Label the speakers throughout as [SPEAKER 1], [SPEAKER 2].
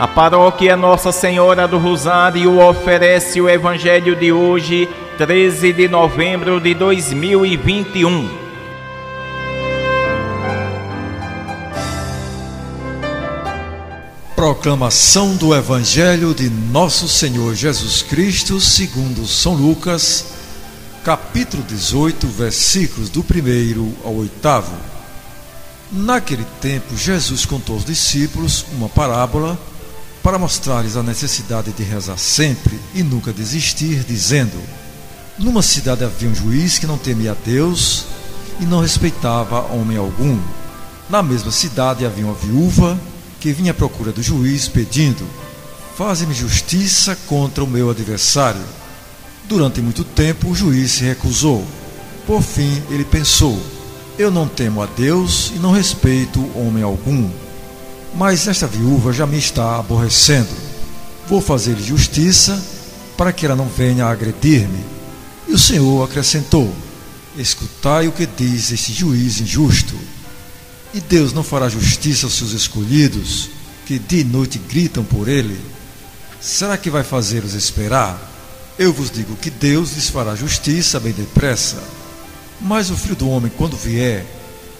[SPEAKER 1] A paróquia Nossa Senhora do Rosário oferece o Evangelho de hoje, 13 de novembro de 2021.
[SPEAKER 2] Proclamação do Evangelho de Nosso Senhor Jesus Cristo, segundo São Lucas, capítulo 18, versículos do primeiro ao oitavo. Naquele tempo, Jesus contou aos discípulos uma parábola para mostrar-lhes a necessidade de rezar sempre e nunca desistir, dizendo: Numa cidade havia um juiz que não temia a Deus e não respeitava homem algum. Na mesma cidade havia uma viúva que vinha à procura do juiz pedindo: Faze-me justiça contra o meu adversário. Durante muito tempo o juiz se recusou. Por fim, ele pensou: Eu não temo a Deus e não respeito homem algum. Mas esta viúva já me está aborrecendo. Vou fazer-lhe justiça para que ela não venha agredir-me. E o Senhor acrescentou: Escutai o que diz este juiz injusto. E Deus não fará justiça aos seus escolhidos, que de noite gritam por ele? Será que vai fazê-los esperar? Eu vos digo que Deus lhes fará justiça bem depressa. Mas o filho do homem, quando vier,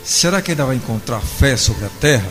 [SPEAKER 2] será que ainda vai encontrar fé sobre a terra?